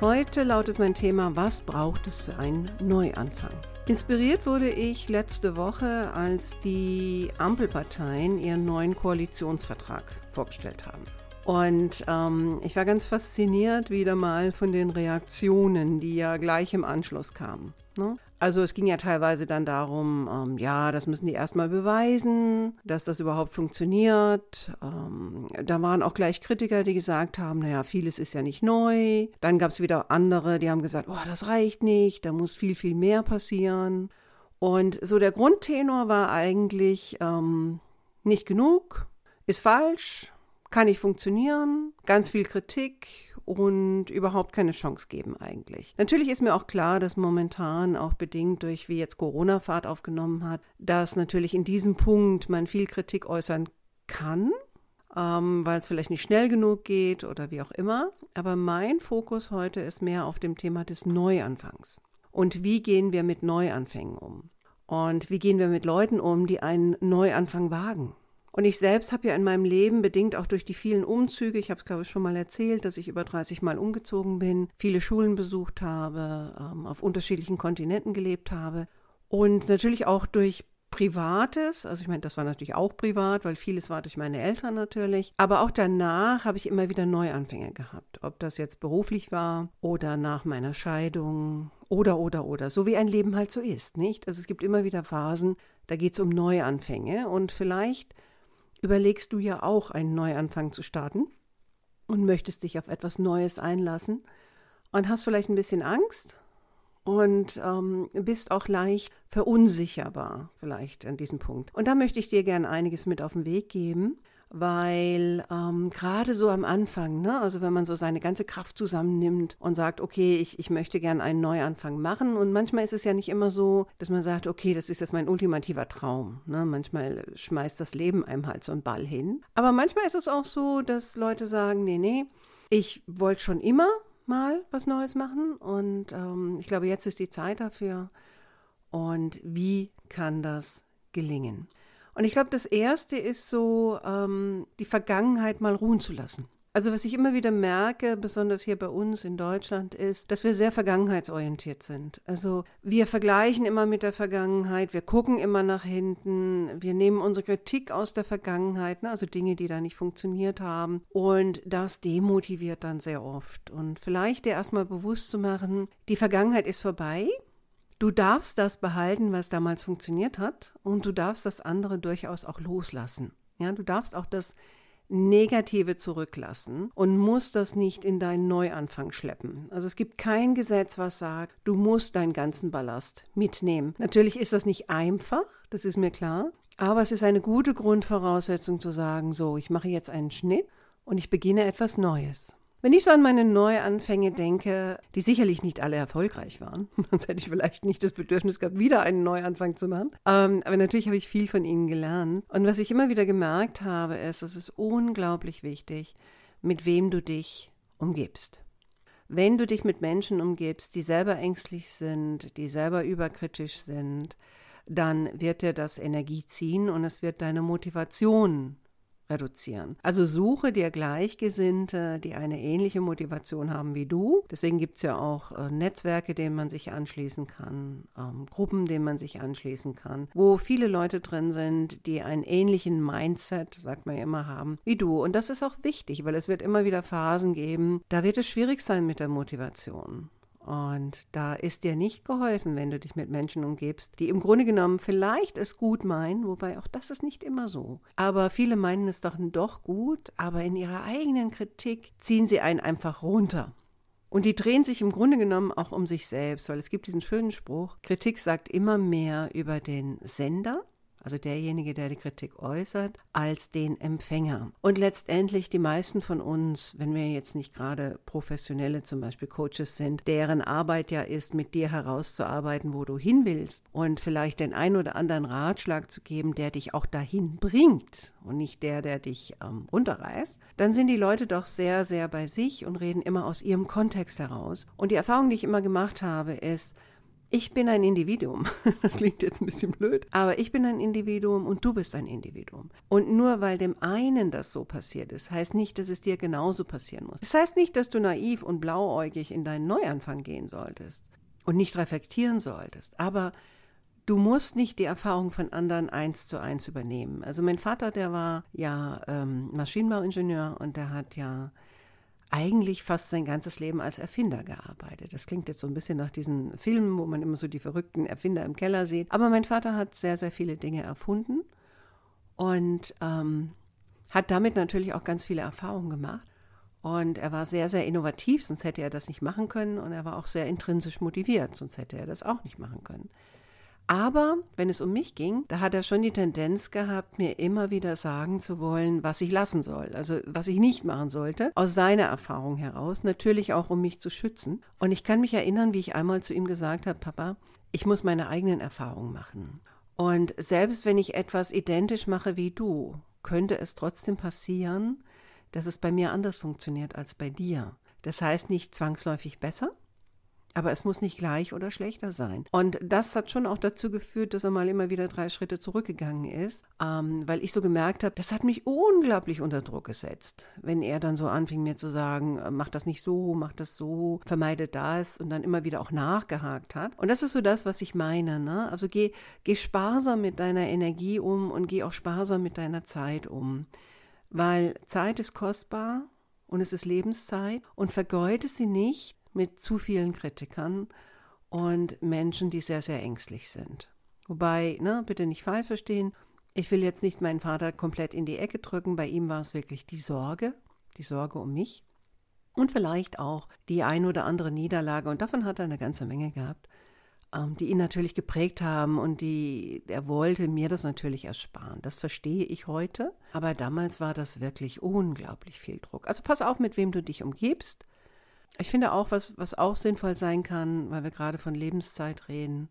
Heute lautet mein Thema, was braucht es für einen Neuanfang? Inspiriert wurde ich letzte Woche, als die Ampelparteien ihren neuen Koalitionsvertrag vorgestellt haben. Und ähm, ich war ganz fasziniert wieder mal von den Reaktionen, die ja gleich im Anschluss kamen. Ne? Also es ging ja teilweise dann darum, ähm, ja, das müssen die erstmal beweisen, dass das überhaupt funktioniert. Ähm, da waren auch gleich Kritiker, die gesagt haben, naja, vieles ist ja nicht neu. Dann gab es wieder andere, die haben gesagt, oh, das reicht nicht, da muss viel, viel mehr passieren. Und so der Grundtenor war eigentlich ähm, nicht genug, ist falsch, kann nicht funktionieren, ganz viel Kritik und überhaupt keine Chance geben eigentlich. Natürlich ist mir auch klar, dass momentan auch bedingt durch wie jetzt Corona Fahrt aufgenommen hat, dass natürlich in diesem Punkt man viel Kritik äußern kann, ähm, weil es vielleicht nicht schnell genug geht oder wie auch immer. Aber mein Fokus heute ist mehr auf dem Thema des Neuanfangs. Und wie gehen wir mit Neuanfängen um? Und wie gehen wir mit Leuten um, die einen Neuanfang wagen? Und ich selbst habe ja in meinem Leben, bedingt auch durch die vielen Umzüge, ich habe es glaube ich schon mal erzählt, dass ich über 30 Mal umgezogen bin, viele Schulen besucht habe, ähm, auf unterschiedlichen Kontinenten gelebt habe. Und natürlich auch durch Privates, also ich meine, das war natürlich auch privat, weil vieles war durch meine Eltern natürlich, aber auch danach habe ich immer wieder Neuanfänge gehabt, ob das jetzt beruflich war oder nach meiner Scheidung oder, oder, oder, so wie ein Leben halt so ist, nicht? Also es gibt immer wieder Phasen, da geht es um Neuanfänge. Und vielleicht überlegst du ja auch, einen Neuanfang zu starten und möchtest dich auf etwas Neues einlassen und hast vielleicht ein bisschen Angst und ähm, bist auch leicht verunsicherbar vielleicht an diesem Punkt. Und da möchte ich dir gerne einiges mit auf den Weg geben, weil ähm, gerade so am Anfang, ne, also wenn man so seine ganze Kraft zusammennimmt und sagt, okay, ich, ich möchte gern einen Neuanfang machen und manchmal ist es ja nicht immer so, dass man sagt, okay, das ist jetzt mein ultimativer Traum. Ne? Manchmal schmeißt das Leben einem halt so einen Ball hin. Aber manchmal ist es auch so, dass Leute sagen, nee, nee, ich wollte schon immer mal was Neues machen und ähm, ich glaube, jetzt ist die Zeit dafür. Und wie kann das gelingen? Und ich glaube, das Erste ist so, ähm, die Vergangenheit mal ruhen zu lassen. Also was ich immer wieder merke, besonders hier bei uns in Deutschland, ist, dass wir sehr vergangenheitsorientiert sind. Also wir vergleichen immer mit der Vergangenheit, wir gucken immer nach hinten, wir nehmen unsere Kritik aus der Vergangenheit, ne, also Dinge, die da nicht funktioniert haben. Und das demotiviert dann sehr oft. Und vielleicht dir erstmal bewusst zu machen, die Vergangenheit ist vorbei. Du darfst das behalten, was damals funktioniert hat, und du darfst das andere durchaus auch loslassen. Ja, du darfst auch das Negative zurücklassen und musst das nicht in deinen Neuanfang schleppen. Also es gibt kein Gesetz, was sagt, du musst deinen ganzen Ballast mitnehmen. Natürlich ist das nicht einfach, das ist mir klar, aber es ist eine gute Grundvoraussetzung zu sagen, so, ich mache jetzt einen Schnitt und ich beginne etwas Neues. Wenn ich so an meine Neuanfänge denke, die sicherlich nicht alle erfolgreich waren, sonst hätte ich vielleicht nicht das Bedürfnis gehabt, wieder einen Neuanfang zu machen. Ähm, aber natürlich habe ich viel von ihnen gelernt. Und was ich immer wieder gemerkt habe, ist, es ist unglaublich wichtig, mit wem du dich umgibst. Wenn du dich mit Menschen umgibst, die selber ängstlich sind, die selber überkritisch sind, dann wird dir das Energie ziehen und es wird deine Motivation reduzieren. Also suche dir Gleichgesinnte, die eine ähnliche Motivation haben wie du. Deswegen gibt es ja auch äh, Netzwerke, denen man sich anschließen kann, ähm, Gruppen, denen man sich anschließen kann, wo viele Leute drin sind, die einen ähnlichen Mindset, sagt man ja immer, haben wie du. Und das ist auch wichtig, weil es wird immer wieder Phasen geben, da wird es schwierig sein mit der Motivation. Und da ist dir nicht geholfen, wenn du dich mit Menschen umgibst, die im Grunde genommen vielleicht es gut meinen, wobei auch das ist nicht immer so. Aber viele meinen es doch doch gut, aber in ihrer eigenen Kritik ziehen sie einen einfach runter. Und die drehen sich im Grunde genommen auch um sich selbst, weil es gibt diesen schönen Spruch, Kritik sagt immer mehr über den Sender also derjenige, der die Kritik äußert, als den Empfänger. Und letztendlich die meisten von uns, wenn wir jetzt nicht gerade professionelle, zum Beispiel Coaches sind, deren Arbeit ja ist, mit dir herauszuarbeiten, wo du hin willst und vielleicht den ein oder anderen Ratschlag zu geben, der dich auch dahin bringt und nicht der, der dich ähm, runterreißt, dann sind die Leute doch sehr, sehr bei sich und reden immer aus ihrem Kontext heraus. Und die Erfahrung, die ich immer gemacht habe, ist, ich bin ein Individuum. Das klingt jetzt ein bisschen blöd, aber ich bin ein Individuum und du bist ein Individuum. Und nur weil dem einen das so passiert ist, heißt nicht, dass es dir genauso passieren muss. Das heißt nicht, dass du naiv und blauäugig in deinen Neuanfang gehen solltest und nicht reflektieren solltest. Aber du musst nicht die Erfahrung von anderen eins zu eins übernehmen. Also mein Vater, der war ja ähm, Maschinenbauingenieur und der hat ja eigentlich fast sein ganzes Leben als Erfinder gearbeitet. Das klingt jetzt so ein bisschen nach diesen Filmen, wo man immer so die verrückten Erfinder im Keller sieht. Aber mein Vater hat sehr, sehr viele Dinge erfunden und ähm, hat damit natürlich auch ganz viele Erfahrungen gemacht. Und er war sehr, sehr innovativ, sonst hätte er das nicht machen können. Und er war auch sehr intrinsisch motiviert, sonst hätte er das auch nicht machen können. Aber wenn es um mich ging, da hat er schon die Tendenz gehabt, mir immer wieder sagen zu wollen, was ich lassen soll, also was ich nicht machen sollte, aus seiner Erfahrung heraus, natürlich auch um mich zu schützen. Und ich kann mich erinnern, wie ich einmal zu ihm gesagt habe, Papa, ich muss meine eigenen Erfahrungen machen. Und selbst wenn ich etwas identisch mache wie du, könnte es trotzdem passieren, dass es bei mir anders funktioniert als bei dir. Das heißt nicht zwangsläufig besser, aber es muss nicht gleich oder schlechter sein. Und das hat schon auch dazu geführt, dass er mal immer wieder drei Schritte zurückgegangen ist, ähm, weil ich so gemerkt habe, das hat mich unglaublich unter Druck gesetzt, wenn er dann so anfing mir zu sagen, äh, mach das nicht so, mach das so, vermeide das und dann immer wieder auch nachgehakt hat. Und das ist so das, was ich meine. Ne? Also geh, geh sparsam mit deiner Energie um und geh auch sparsam mit deiner Zeit um. Weil Zeit ist kostbar und es ist Lebenszeit und vergeude sie nicht mit zu vielen Kritikern und Menschen, die sehr, sehr ängstlich sind. Wobei, ne, bitte nicht falsch verstehen, ich will jetzt nicht meinen Vater komplett in die Ecke drücken. Bei ihm war es wirklich die Sorge, die Sorge um mich und vielleicht auch die ein oder andere Niederlage. Und davon hat er eine ganze Menge gehabt, ähm, die ihn natürlich geprägt haben und die er wollte mir das natürlich ersparen. Das verstehe ich heute, aber damals war das wirklich unglaublich viel Druck. Also pass auf, mit wem du dich umgibst. Ich finde auch, was, was auch sinnvoll sein kann, weil wir gerade von Lebenszeit reden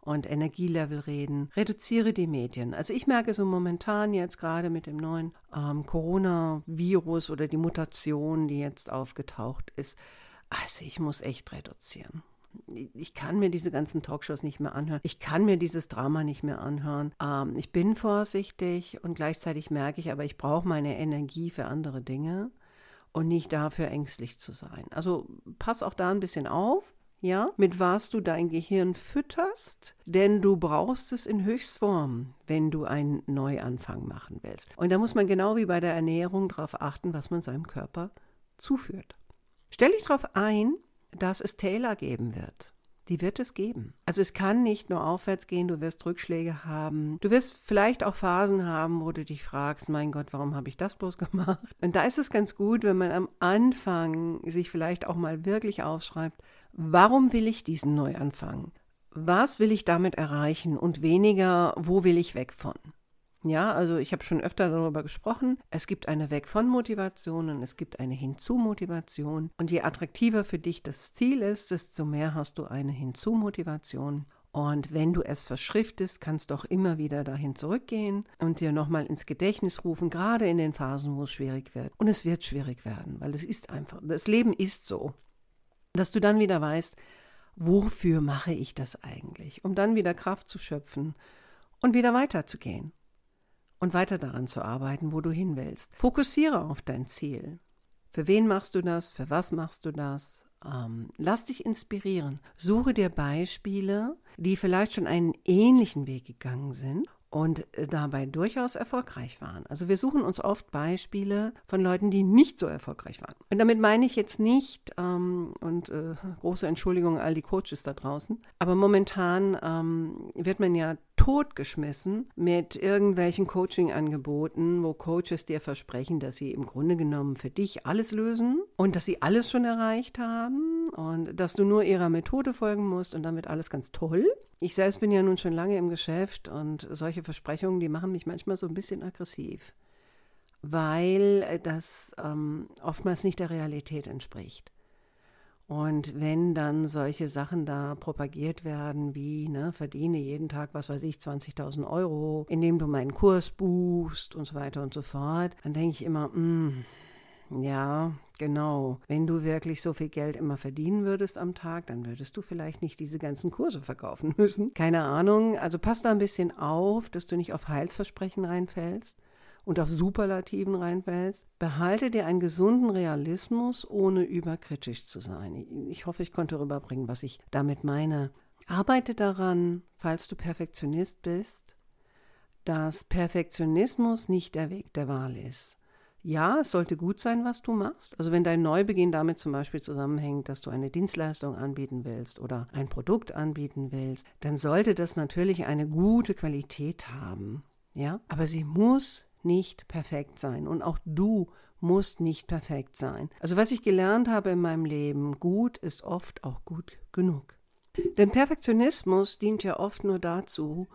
und Energielevel reden, reduziere die Medien. Also ich merke so momentan jetzt gerade mit dem neuen ähm, Coronavirus oder die Mutation, die jetzt aufgetaucht ist, also ich muss echt reduzieren. Ich kann mir diese ganzen Talkshows nicht mehr anhören. Ich kann mir dieses Drama nicht mehr anhören. Ähm, ich bin vorsichtig und gleichzeitig merke ich aber, ich brauche meine Energie für andere Dinge und nicht dafür ängstlich zu sein. Also pass auch da ein bisschen auf, ja, mit was du dein Gehirn fütterst, denn du brauchst es in Höchstform, wenn du einen Neuanfang machen willst. Und da muss man genau wie bei der Ernährung darauf achten, was man seinem Körper zuführt. Stell dich darauf ein, dass es Täler geben wird die wird es geben. Also es kann nicht nur aufwärts gehen, du wirst Rückschläge haben. Du wirst vielleicht auch Phasen haben, wo du dich fragst, mein Gott, warum habe ich das bloß gemacht? Und da ist es ganz gut, wenn man am Anfang sich vielleicht auch mal wirklich aufschreibt, warum will ich diesen Neuanfang? Was will ich damit erreichen und weniger, wo will ich weg von? Ja, also ich habe schon öfter darüber gesprochen. Es gibt eine Weg von Motivation und es gibt eine Hinzu-Motivation. Und je attraktiver für dich das Ziel ist, desto mehr hast du eine Hinzu-Motivation. Und wenn du es verschriftest, kannst du auch immer wieder dahin zurückgehen und dir nochmal ins Gedächtnis rufen, gerade in den Phasen, wo es schwierig wird. Und es wird schwierig werden, weil es ist einfach, das Leben ist so. Dass du dann wieder weißt, wofür mache ich das eigentlich? Um dann wieder Kraft zu schöpfen und wieder weiterzugehen und weiter daran zu arbeiten, wo du hin willst. Fokussiere auf dein Ziel. Für wen machst du das? Für was machst du das? Ähm, lass dich inspirieren. Suche dir Beispiele, die vielleicht schon einen ähnlichen Weg gegangen sind und äh, dabei durchaus erfolgreich waren. Also wir suchen uns oft Beispiele von Leuten, die nicht so erfolgreich waren. Und damit meine ich jetzt nicht, ähm, und äh, große Entschuldigung all die Coaches da draußen, aber momentan ähm, wird man ja totgeschmissen mit irgendwelchen Coaching-Angeboten, wo Coaches dir versprechen, dass sie im Grunde genommen für dich alles lösen und dass sie alles schon erreicht haben und dass du nur ihrer Methode folgen musst und damit alles ganz toll. ich selbst bin ja nun schon lange im Geschäft und solche Versprechungen, die machen mich manchmal so ein bisschen aggressiv, weil das ähm, oftmals nicht der Realität entspricht. Und wenn dann solche Sachen da propagiert werden, wie, ne, verdiene jeden Tag, was weiß ich, 20.000 Euro, indem du meinen Kurs buchst und so weiter und so fort, dann denke ich immer, mh, mm, ja, genau. Wenn du wirklich so viel Geld immer verdienen würdest am Tag, dann würdest du vielleicht nicht diese ganzen Kurse verkaufen müssen. Keine Ahnung. Also pass da ein bisschen auf, dass du nicht auf Heilsversprechen reinfällst und auf Superlativen reinfällst. Behalte dir einen gesunden Realismus, ohne überkritisch zu sein. Ich hoffe, ich konnte rüberbringen, was ich damit meine. Arbeite daran, falls du Perfektionist bist, dass Perfektionismus nicht der Weg der Wahl ist. Ja, es sollte gut sein, was du machst. Also wenn dein Neubeginn damit zum Beispiel zusammenhängt, dass du eine Dienstleistung anbieten willst oder ein Produkt anbieten willst, dann sollte das natürlich eine gute Qualität haben. Ja, aber sie muss nicht perfekt sein und auch du musst nicht perfekt sein. Also was ich gelernt habe in meinem Leben, gut ist oft auch gut genug. Denn Perfektionismus dient ja oft nur dazu,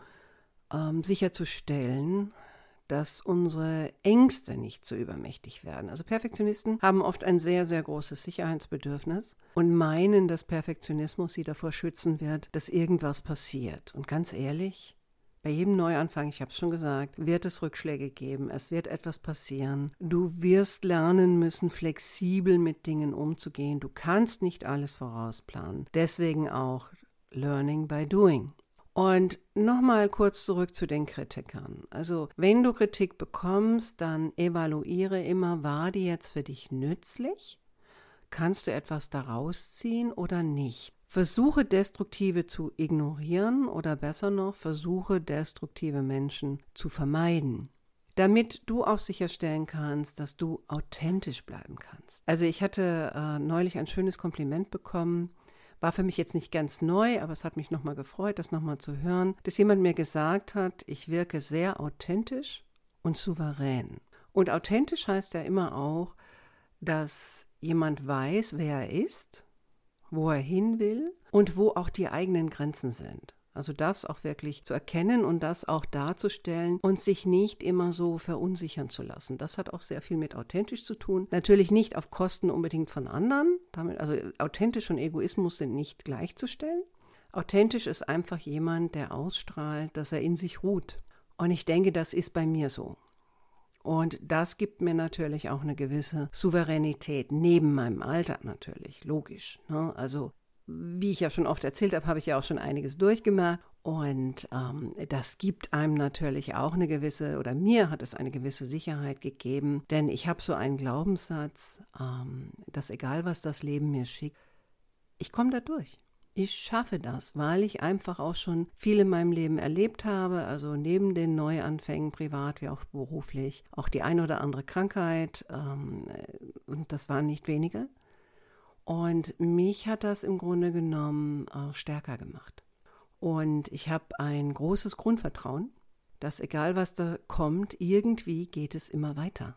ähm, sicherzustellen, dass unsere Ängste nicht zu übermächtig werden. Also Perfektionisten haben oft ein sehr, sehr großes Sicherheitsbedürfnis und meinen, dass Perfektionismus sie davor schützen wird, dass irgendwas passiert. Und ganz ehrlich, bei jedem Neuanfang, ich habe es schon gesagt, wird es Rückschläge geben, es wird etwas passieren. Du wirst lernen müssen, flexibel mit Dingen umzugehen. Du kannst nicht alles vorausplanen. Deswegen auch Learning by Doing. Und nochmal kurz zurück zu den Kritikern. Also wenn du Kritik bekommst, dann evaluiere immer, war die jetzt für dich nützlich? Kannst du etwas daraus ziehen oder nicht? Versuche destruktive zu ignorieren oder besser noch, versuche destruktive Menschen zu vermeiden damit du auch sicherstellen kannst, dass du authentisch bleiben kannst. Also ich hatte äh, neulich ein schönes Kompliment bekommen war für mich jetzt nicht ganz neu, aber es hat mich nochmal gefreut, das nochmal zu hören, dass jemand mir gesagt hat, ich wirke sehr authentisch und souverän. Und authentisch heißt ja immer auch, dass jemand weiß, wer er ist, wo er hin will und wo auch die eigenen Grenzen sind. Also das auch wirklich zu erkennen und das auch darzustellen und sich nicht immer so verunsichern zu lassen. Das hat auch sehr viel mit authentisch zu tun. Natürlich nicht auf Kosten unbedingt von anderen. Damit, also authentisch und Egoismus sind nicht gleichzustellen. Authentisch ist einfach jemand, der ausstrahlt, dass er in sich ruht. Und ich denke, das ist bei mir so. Und das gibt mir natürlich auch eine gewisse Souveränität, neben meinem Alter natürlich, logisch. Ne? Also wie ich ja schon oft erzählt habe, habe ich ja auch schon einiges durchgemacht. Und ähm, das gibt einem natürlich auch eine gewisse, oder mir hat es eine gewisse Sicherheit gegeben, denn ich habe so einen Glaubenssatz, ähm, dass egal was das Leben mir schickt, ich komme da durch. Ich schaffe das, weil ich einfach auch schon viel in meinem Leben erlebt habe, also neben den Neuanfängen, privat wie auch beruflich, auch die eine oder andere Krankheit, ähm, und das waren nicht wenige. Und mich hat das im Grunde genommen auch stärker gemacht. Und ich habe ein großes Grundvertrauen, dass egal was da kommt, irgendwie geht es immer weiter.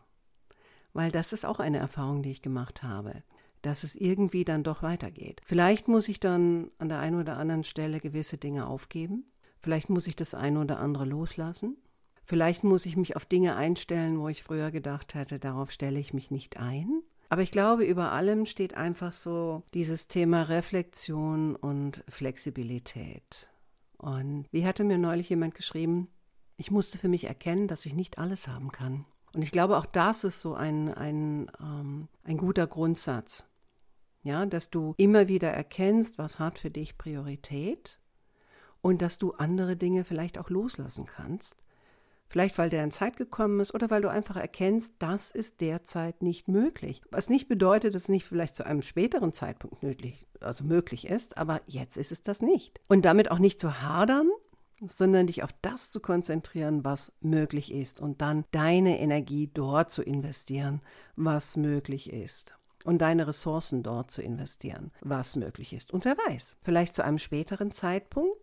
Weil das ist auch eine Erfahrung, die ich gemacht habe, dass es irgendwie dann doch weitergeht. Vielleicht muss ich dann an der einen oder anderen Stelle gewisse Dinge aufgeben. Vielleicht muss ich das eine oder andere loslassen. Vielleicht muss ich mich auf Dinge einstellen, wo ich früher gedacht hätte, darauf stelle ich mich nicht ein. Aber ich glaube, über allem steht einfach so dieses Thema Reflexion und Flexibilität. Und wie hatte mir neulich jemand geschrieben, ich musste für mich erkennen, dass ich nicht alles haben kann. Und ich glaube, auch das ist so ein, ein, ähm, ein guter Grundsatz. Ja, dass du immer wieder erkennst, was hat für dich Priorität und dass du andere Dinge vielleicht auch loslassen kannst, Vielleicht weil der in Zeit gekommen ist oder weil du einfach erkennst, das ist derzeit nicht möglich. Was nicht bedeutet, dass es nicht vielleicht zu einem späteren Zeitpunkt nötig, also möglich ist, aber jetzt ist es das nicht. Und damit auch nicht zu hadern, sondern dich auf das zu konzentrieren, was möglich ist und dann deine Energie dort zu investieren, was möglich ist und deine Ressourcen dort zu investieren, was möglich ist. Und wer weiß, vielleicht zu einem späteren Zeitpunkt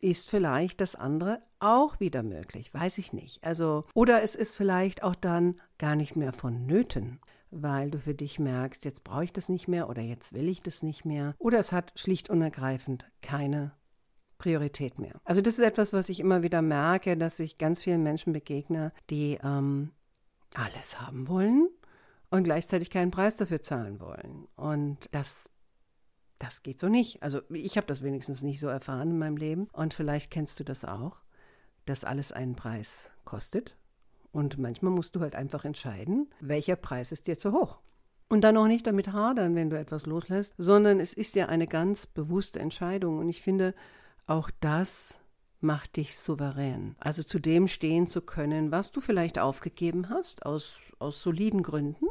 ist vielleicht das andere auch wieder möglich, weiß ich nicht. Also oder es ist vielleicht auch dann gar nicht mehr vonnöten, weil du für dich merkst, jetzt brauche ich das nicht mehr oder jetzt will ich das nicht mehr oder es hat schlicht und ergreifend keine Priorität mehr. Also das ist etwas, was ich immer wieder merke, dass ich ganz vielen Menschen begegne, die ähm, alles haben wollen und gleichzeitig keinen Preis dafür zahlen wollen. Und das das geht so nicht. Also ich habe das wenigstens nicht so erfahren in meinem Leben. Und vielleicht kennst du das auch, dass alles einen Preis kostet. Und manchmal musst du halt einfach entscheiden, welcher Preis ist dir zu hoch. Und dann auch nicht damit hadern, wenn du etwas loslässt, sondern es ist ja eine ganz bewusste Entscheidung. Und ich finde, auch das macht dich souverän. Also zu dem stehen zu können, was du vielleicht aufgegeben hast, aus, aus soliden Gründen.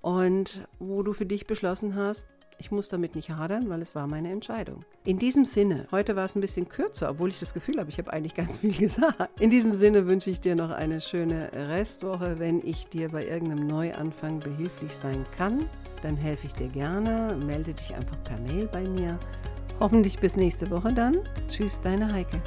Und wo du für dich beschlossen hast, ich muss damit nicht hadern, weil es war meine Entscheidung. In diesem Sinne, heute war es ein bisschen kürzer, obwohl ich das Gefühl habe, ich habe eigentlich ganz viel gesagt. In diesem Sinne wünsche ich dir noch eine schöne Restwoche. Wenn ich dir bei irgendeinem Neuanfang behilflich sein kann, dann helfe ich dir gerne. Melde dich einfach per Mail bei mir. Hoffentlich bis nächste Woche dann. Tschüss, deine Heike.